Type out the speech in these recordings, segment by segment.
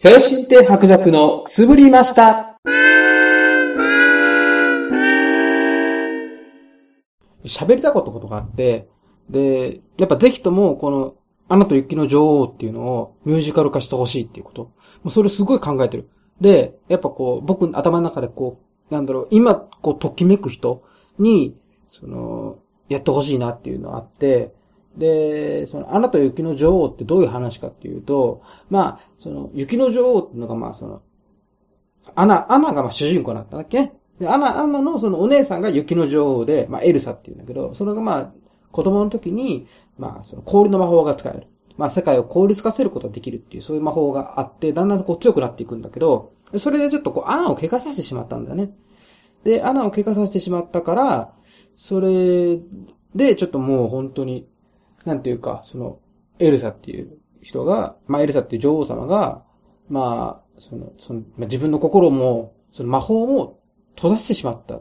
精神的白弱のくすぶりました。喋りたかったことがあって、で、やっぱぜひとも、この、アナと雪の女王っていうのをミュージカル化してほしいっていうこと。もうそれすごい考えてる。で、やっぱこう、僕頭の中でこう、なんだろう、今、こう、ときめく人に、その、やってほしいなっていうのがあって、で、その、アナと雪の女王ってどういう話かっていうと、まあ、その、雪の女王っていうのがまあ、その、アナ、アナがまあ主人公だったんだっけで、アナ、アナのそのお姉さんが雪の女王で、まあ、エルサっていうんだけど、それがまあ、子供の時に、まあ、その氷の魔法が使える。まあ、世界を凍らせることができるっていう、そういう魔法があって、だんだんこう強くなっていくんだけど、それでちょっとこう、アナを怪我させてしまったんだよね。で、アナを怪我させてしまったから、それで、ちょっともう本当に、なんていうか、その、エルサっていう人が、まあ、エルサっていう女王様が、まあ、その、その、まあ、自分の心も、その魔法も閉ざしてしまった。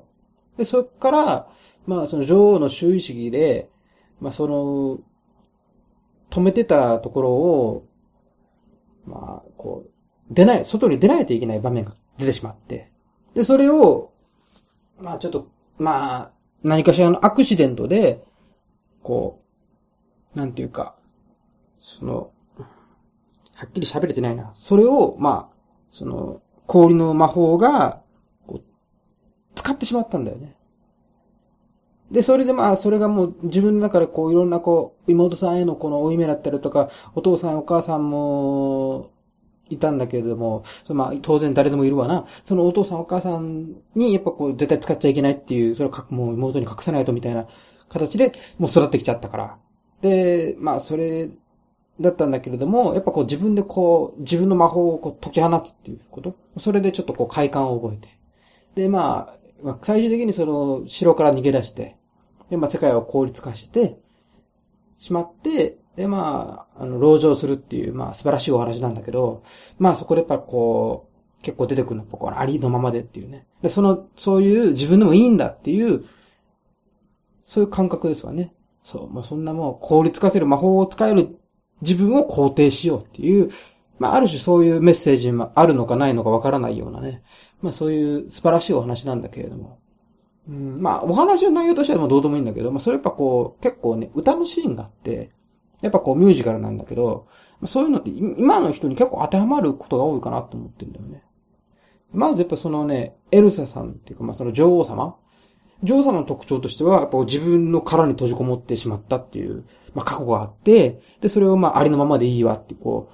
で、そっから、まあ、その女王の周囲主義で、まあ、その、止めてたところを、まあ、こう、出ない、外に出ないといけない場面が出てしまって。で、それを、まあ、ちょっと、まあ、何かしらのアクシデントで、こう、なんていうか、その、はっきり喋れてないな。それを、まあ、その、氷の魔法が、こう、使ってしまったんだよね。で、それでまあ、それがもう自分の中でこう、いろんなこう、妹さんへのこの負い目だったりとか、お父さんお母さんも、いたんだけれども、まあ、当然誰でもいるわな。そのお父さんお母さんに、やっぱこう、絶対使っちゃいけないっていう、それをもう妹に隠さないとみたいな形で、もう育ってきちゃったから。で、まあ、それ、だったんだけれども、やっぱこう自分でこう、自分の魔法をこう解き放つっていうことそれでちょっとこう快感を覚えて。で、まあ、まあ、最終的にその、城から逃げ出して、で、まあ、世界を効率化して、しまって、で、まあ、あの、籠城するっていう、まあ、素晴らしいお話なんだけど、まあ、そこでやっぱこう、結構出てくるのは、こう、ありのままでっていうね。で、その、そういう自分でもいいんだっていう、そういう感覚ですわね。そう、もうそんなもう効率化せる魔法を使える自分を肯定しようっていう、まあ、ある種そういうメッセージもあるのかないのかわからないようなね。まあ、そういう素晴らしいお話なんだけれども。うん、まあ、お話の内容としてはもどうでもいいんだけど、まあ、それやっぱこう、結構ね、歌のシーンがあって、やっぱこうミュージカルなんだけど、まそういうのって今の人に結構当てはまることが多いかなと思ってるんだよね。まずやっぱそのね、エルサさんっていうか、まあその女王様女王様の特徴としては、やっぱ自分の殻に閉じこもってしまったっていう、まあ過去があって、で、それをまあありのままでいいわってこ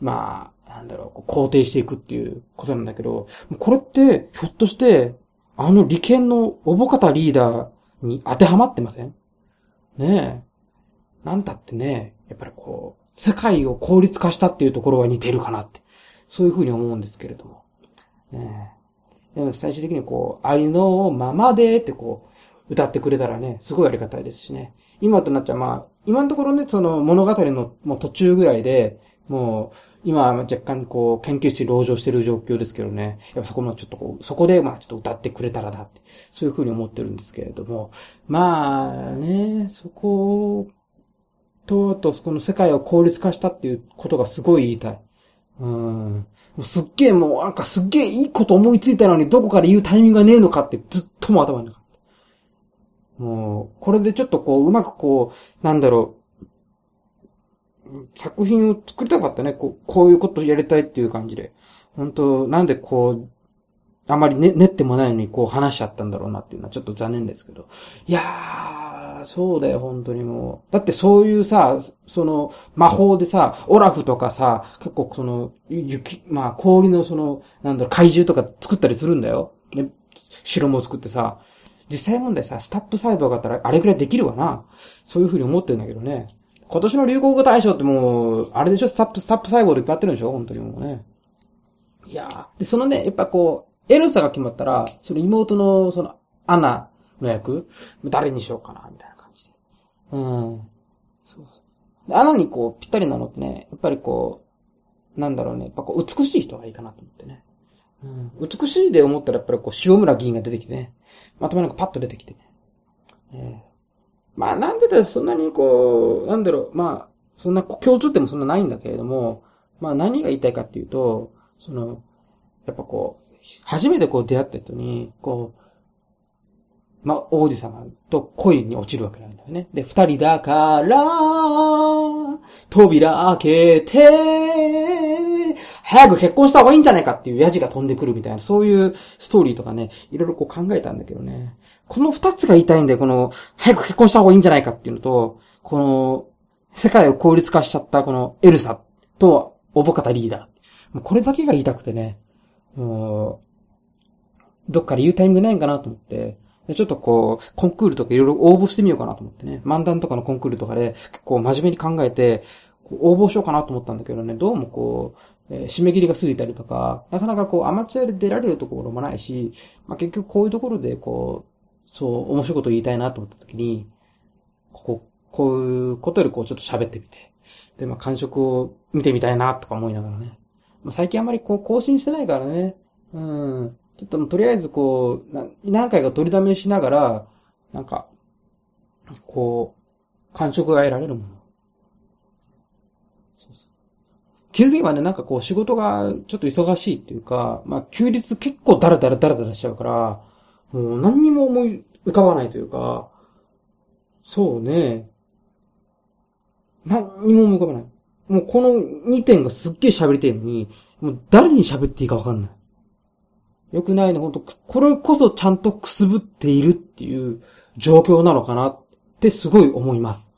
う、まあ、なんだろう、こう肯定していくっていうことなんだけど、これって、ひょっとして、あの利権のおぼかたリーダーに当てはまってません？ねえ。なんたってね、やっぱりこう、世界を効率化したっていうところは似てるかなって、そういうふうに思うんですけれども。ねえ、でも最終的にこう、ありのままでってこう、歌ってくれたらね、すごいありがたいですしね。今となっちゃまあ、今のところね、その物語のもう途中ぐらいで、もう、今は若干こう、研究室に籠城してる状況ですけどね。やっぱそこもちょっとこう、そこでまあちょっと歌ってくれたらなって、そういうふうに思ってるんですけれども。まあね、そこ、と、あと、この世界を効率化したっていうことがすごい言いたい。うん。すっげえもう、なんかすっげえいいこと思いついたのにどこかで言うタイミングがねえのかってずっとも頭になかった。もう、これでちょっとこう、うまくこう、なんだろう、作品を作りたかったね。こう、こういうことやりたいっていう感じで。本当なんでこう、あまりね、練ってもないのにこう話しちゃったんだろうなっていうのはちょっと残念ですけど。いやー、そうだよ、本当にもう。だってそういうさ、その、魔法でさ、オラフとかさ、結構その、雪、まあ氷のその、なんだろう、怪獣とか作ったりするんだよ。ね、城も作ってさ。実際問題さ、 STAP 細胞があったらあれくらいできるわな。そういう風に思ってるんだけどね。今年の流行語大賞ってもう、あれでしょ、 STAP、STAP 細胞でいっぱいやってるんでしょ？本当にもうね。いやで、そのね、やっぱこう、エルサが決まったら、その妹の、その、アナの役、誰にしようかな、みたいな感じで。うん。そうそう。でアナにこう、ぴったりなのってね、やっぱりこう、なんだろうね、やっぱこう、美しい人がいいかなと思ってね。うん。美しいで思ったらやっぱりこう、塩村議員が出てきてね。まともにこうパッと出てきてね。ええまあ、なんでだよ、そんなにこう、なんだろう、まあ、そんな共通点もそんなないんだけれども、まあ何が言いたいかっていうと、その、やっぱこう、初めてこう出会った人に、こう、まあ、王子様と恋に落ちるわけなんだよね。で、二人だから、扉開けて、早く結婚した方がいいんじゃないかっていうヤジが飛んでくるみたいな、そういうストーリーとかね、いろいろこう考えたんだけどね。この二つが言いたいんだよ、この、早く結婚した方がいいんじゃないかっていうのと、この、世界を効率化しちゃったこのエルサと、おぼかたリーダー。これだけが言いたくてね、もう、どっかで言うタイミングないんかなと思って、ちょっとこう、コンクールとかいろいろ応募してみようかなと思ってね。漫談とかのコンクールとかで、結構真面目に考えて、応募しようかなと思ったんだけどね、どうもこう、えー、締め切りが過ぎたりとか、なかなかこう、アマチュアで出られるところもないし、まあ、結局こういうところでこう、そう、面白いこと言いたいなと思った時に、ここ、こういうことよりこう、ちょっと喋ってみて、で、まあ、感触を見てみたいなとか思いながらね。まあ、最近あまりこう、更新してないからね。うん。ちょっととりあえずこう、何回か取りだめしながら、なんか、こう、感触が得られるもの。気づけばね、なんかこう仕事がちょっと忙しいっていうか、まあ休日結構ダラダラダラダラしちゃうから、もう何にも思い浮かばないというか、そうね。何にも思い浮かばない。もうこの2点がすっげえ喋りてるのに、もう誰に喋っていいかわかんない。良くないの、本当これこそちゃんとくすぶっているっていう状況なのかなってすごい思います。